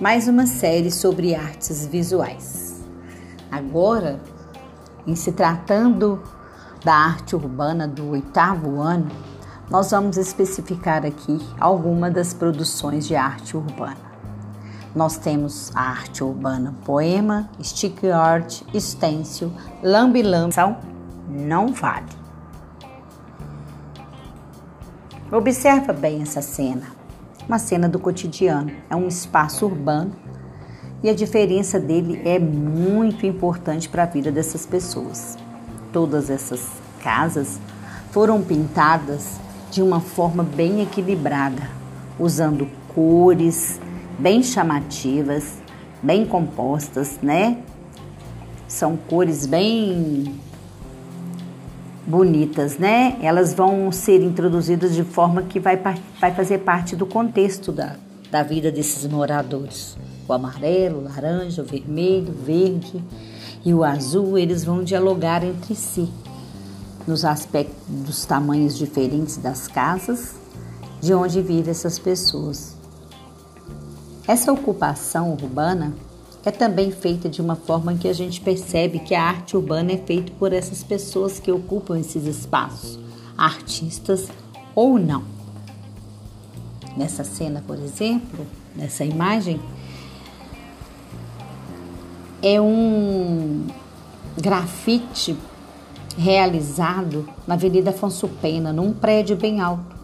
mais uma série sobre artes visuais. Agora, em se tratando da arte urbana do oitavo ano, nós vamos especificar aqui algumas das produções de arte urbana. Nós temos a arte urbana poema, stick art, stencil, lambi-lambi, não vale. Observa bem essa cena uma cena do cotidiano, é um espaço urbano e a diferença dele é muito importante para a vida dessas pessoas. Todas essas casas foram pintadas de uma forma bem equilibrada, usando cores bem chamativas, bem compostas, né? São cores bem bonitas, né? Elas vão ser introduzidas de forma que vai, vai fazer parte do contexto da, da vida desses moradores. O amarelo, o laranja, o vermelho, o verde e o azul, eles vão dialogar entre si nos aspectos dos tamanhos diferentes das casas de onde vivem essas pessoas. Essa ocupação urbana é também feita de uma forma que a gente percebe que a arte urbana é feita por essas pessoas que ocupam esses espaços, artistas ou não. Nessa cena, por exemplo, nessa imagem, é um grafite realizado na Avenida Afonso Pena, num prédio bem alto.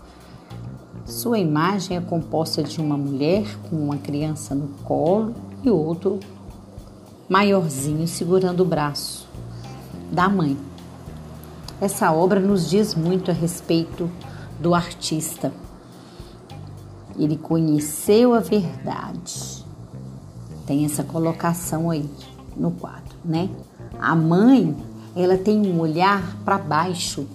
Sua imagem é composta de uma mulher com uma criança no colo e outro maiorzinho segurando o braço da mãe. Essa obra nos diz muito a respeito do artista. Ele conheceu a verdade. Tem essa colocação aí no quadro, né? A mãe, ela tem um olhar para baixo,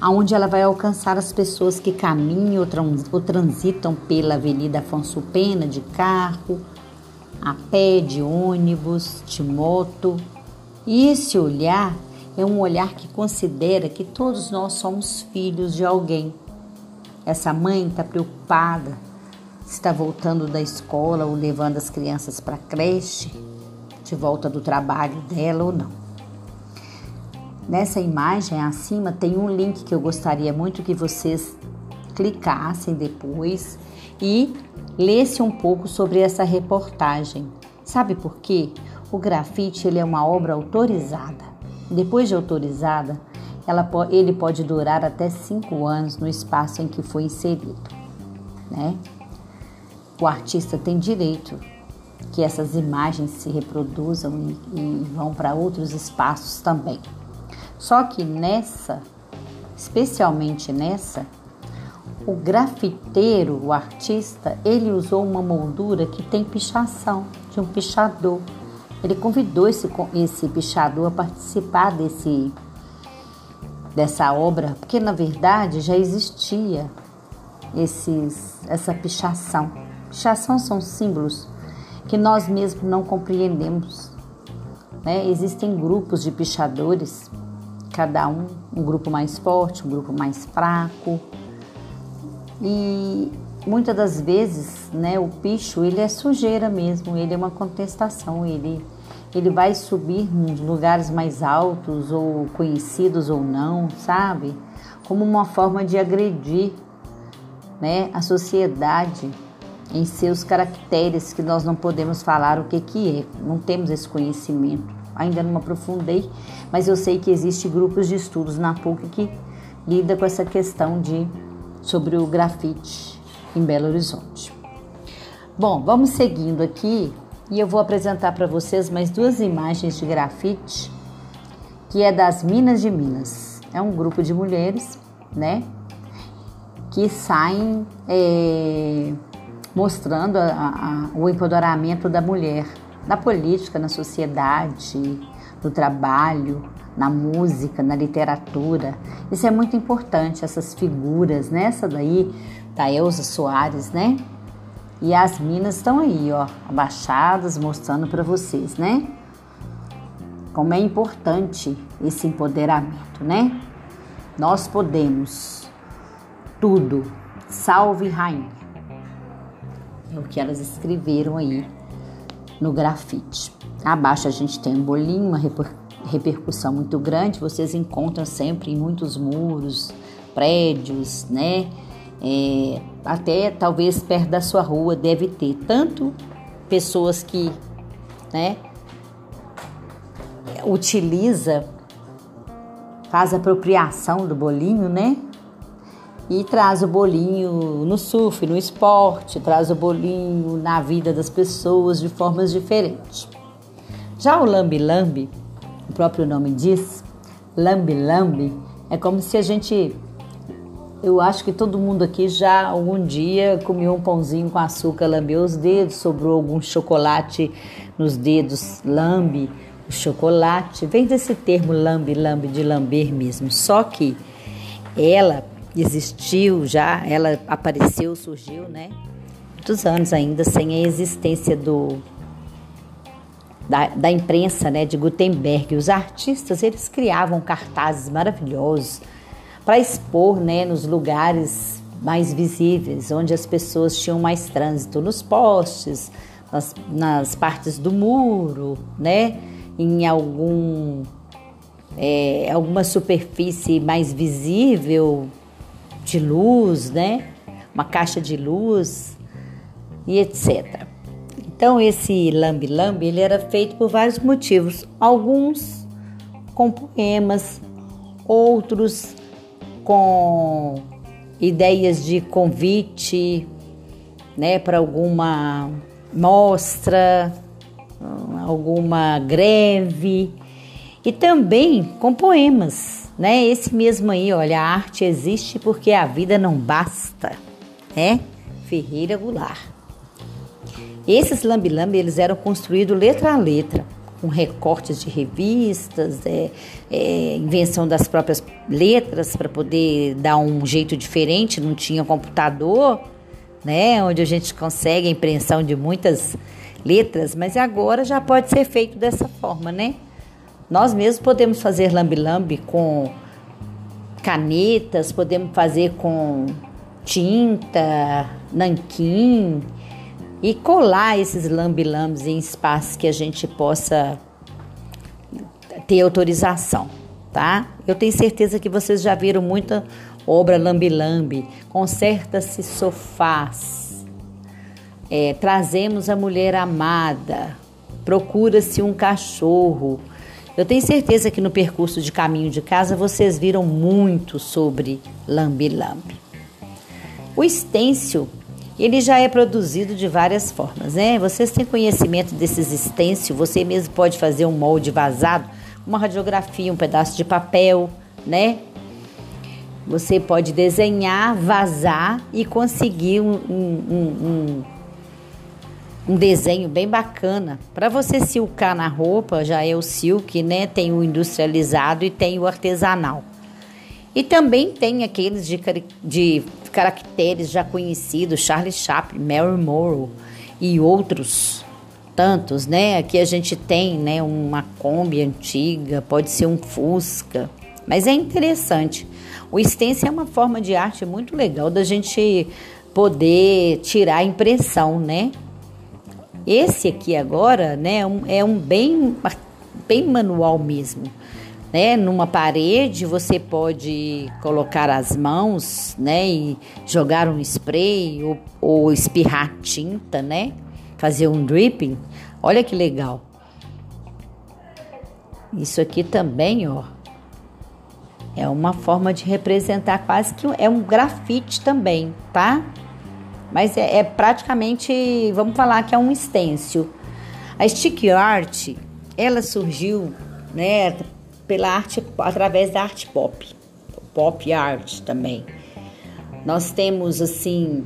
aonde ela vai alcançar as pessoas que caminham ou transitam pela Avenida Afonso Pena de carro, a pé, de ônibus, de moto. E esse olhar é um olhar que considera que todos nós somos filhos de alguém. Essa mãe está preocupada se está voltando da escola ou levando as crianças para a creche, de volta do trabalho dela ou não. Nessa imagem acima tem um link que eu gostaria muito que vocês clicassem depois e lesse um pouco sobre essa reportagem. Sabe por quê? O grafite ele é uma obra autorizada. Depois de autorizada, ela, ele pode durar até cinco anos no espaço em que foi inserido. Né? O artista tem direito que essas imagens se reproduzam e, e vão para outros espaços também. Só que nessa, especialmente nessa, o grafiteiro, o artista, ele usou uma moldura que tem pichação, de um pichador. Ele convidou esse, esse pichador a participar desse, dessa obra, porque na verdade já existia esses, essa pichação. Pichação são símbolos que nós mesmos não compreendemos. Né? Existem grupos de pichadores, cada um, um grupo mais forte, um grupo mais fraco e muitas das vezes, né, o picho, ele é sujeira mesmo, ele é uma contestação, ele ele vai subir nos lugares mais altos ou conhecidos ou não, sabe? Como uma forma de agredir, né, a sociedade em seus caracteres que nós não podemos falar o que que é, não temos esse conhecimento. Ainda não aprofundei, mas eu sei que existe grupos de estudos na PUC que lida com essa questão de sobre o grafite em Belo Horizonte. Bom, vamos seguindo aqui e eu vou apresentar para vocês mais duas imagens de grafite que é das Minas de Minas. É um grupo de mulheres, né, que saem é, mostrando a, a, o empoderamento da mulher na política, na sociedade, no trabalho, na música, na literatura. Isso é muito importante, essas figuras, né? Essa daí da Elza Soares, né? E as minas estão aí, ó, abaixadas, mostrando para vocês, né? Como é importante esse empoderamento, né? Nós podemos tudo. Salve rainha. É o que elas escreveram aí no grafite. Abaixo a gente tem um bolinho, uma repercussão muito grande, vocês encontram sempre em muitos muros, prédios, né? É, até talvez perto da sua rua deve ter tanto pessoas que, né, utiliza, faz apropriação do bolinho, né? E traz o bolinho no surf, no esporte, traz o bolinho na vida das pessoas de formas diferentes. Já o lambi-lambi, o próprio nome diz, lambi-lambi, é como se a gente eu acho que todo mundo aqui já algum dia comeu um pãozinho com açúcar, lambeu os dedos, sobrou algum chocolate nos dedos, lambe o chocolate. Vem desse termo lambe, lambe, de lamber mesmo. Só que ela existiu já, ela apareceu, surgiu, né? Muitos anos ainda sem a existência do da, da imprensa, né, de Gutenberg. Os artistas eles criavam cartazes maravilhosos para expor né, nos lugares mais visíveis, onde as pessoas tinham mais trânsito, nos postes, nas, nas partes do muro, né, em algum é, alguma superfície mais visível de luz, né, uma caixa de luz e etc. Então esse lambi-lambi ele era feito por vários motivos, alguns com poemas, outros com ideias de convite, né, para alguma mostra, alguma greve. E também com poemas, né? Esse mesmo aí, olha, a arte existe porque a vida não basta, né? Ferreira Goulart. Esses lambi-lambi, eles eram construídos letra a letra com recortes de revistas, é, é, invenção das próprias letras para poder dar um jeito diferente, não tinha computador, né, onde a gente consegue a impressão de muitas letras, mas agora já pode ser feito dessa forma, né? Nós mesmos podemos fazer lambi-lambi com canetas, podemos fazer com tinta, nanquim, e colar esses lambi-lambis em espaços que a gente possa ter autorização, tá? Eu tenho certeza que vocês já viram muita obra lambi-lambi. Conserta-se sofás. É, trazemos a mulher amada. Procura-se um cachorro. Eu tenho certeza que no percurso de caminho de casa vocês viram muito sobre lambi-lambi. O estêncil ele já é produzido de várias formas, né? Vocês têm conhecimento desses estêncios, você mesmo pode fazer um molde vazado, uma radiografia, um pedaço de papel, né? Você pode desenhar, vazar e conseguir um, um, um, um desenho bem bacana. Para você silcar na roupa, já é o silk, né? Tem o industrializado e tem o artesanal. E também tem aqueles de, de caracteres já conhecidos, Charlie Chaplin, Mary Morrow e outros tantos, né? Aqui a gente tem, né, uma Kombi antiga, pode ser um Fusca, mas é interessante. O stencil é uma forma de arte muito legal da gente poder tirar a impressão, né? Esse aqui agora, né, é um bem, bem manual mesmo né? Numa parede você pode colocar as mãos, né? E jogar um spray ou, ou espirrar tinta, né? Fazer um dripping. Olha que legal. Isso aqui também, ó, é uma forma de representar quase que é um grafite também, tá? Mas é, é praticamente, vamos falar que é um stencil. A stick art, ela surgiu, né, pela arte através da arte pop, pop art também. Nós temos assim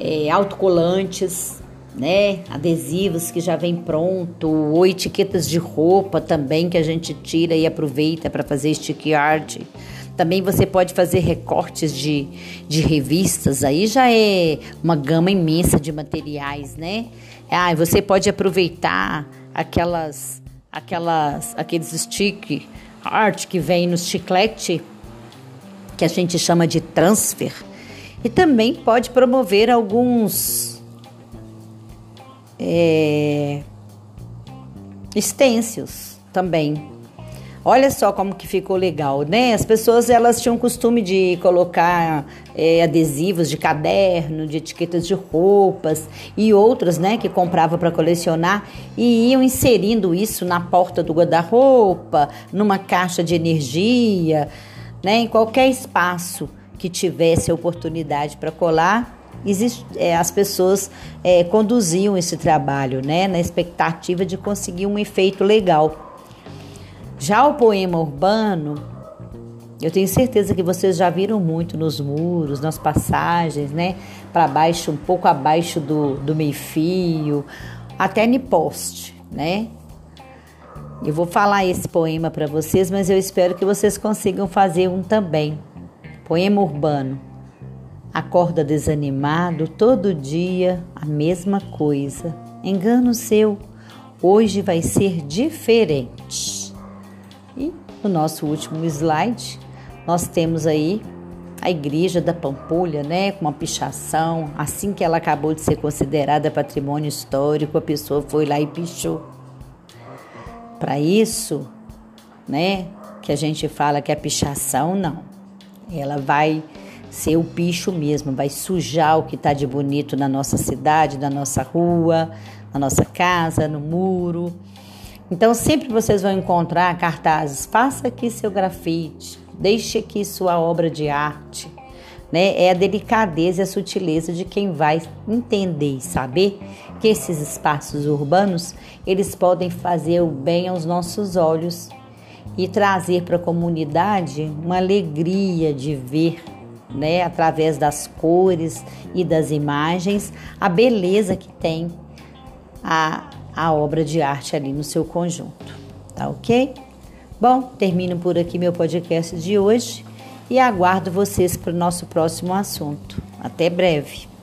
é, autocolantes, né, adesivos que já vem pronto, ou etiquetas de roupa também que a gente tira e aproveita para fazer stick art. Também você pode fazer recortes de, de revistas, aí já é uma gama imensa de materiais, né? Ah, você pode aproveitar aquelas aquelas, aqueles stick art que vem no chiclete, que a gente chama de transfer, e também pode promover alguns é, Estêncios também. Olha só como que ficou legal, né? As pessoas elas tinham costume de colocar é, adesivos de caderno, de etiquetas de roupas e outras, né, que comprava para colecionar e iam inserindo isso na porta do guarda-roupa, numa caixa de energia, né, em qualquer espaço que tivesse oportunidade para colar. É, as pessoas é, conduziam esse trabalho, né, na expectativa de conseguir um efeito legal. Já o poema urbano, eu tenho certeza que vocês já viram muito nos muros, nas passagens, né? Para baixo, um pouco abaixo do, do meio-fio, até no poste, né? Eu vou falar esse poema para vocês, mas eu espero que vocês consigam fazer um também. Poema urbano. Acorda desanimado todo dia, a mesma coisa. Engano seu, hoje vai ser diferente. No nosso último slide, nós temos aí a igreja da Pampulha, né, com uma pichação. Assim que ela acabou de ser considerada patrimônio histórico, a pessoa foi lá e pichou. Para isso, né, que a gente fala que é pichação, não. Ela vai ser o picho mesmo, vai sujar o que está de bonito na nossa cidade, na nossa rua, na nossa casa, no muro. Então, sempre vocês vão encontrar cartazes: faça aqui seu grafite, deixe aqui sua obra de arte. Né? É a delicadeza e a sutileza de quem vai entender e saber que esses espaços urbanos eles podem fazer o bem aos nossos olhos e trazer para a comunidade uma alegria de ver, né, através das cores e das imagens, a beleza que tem a, a obra de arte ali no seu conjunto. Tá ok? Bom, termino por aqui meu podcast de hoje e aguardo vocês para o nosso próximo assunto. Até breve!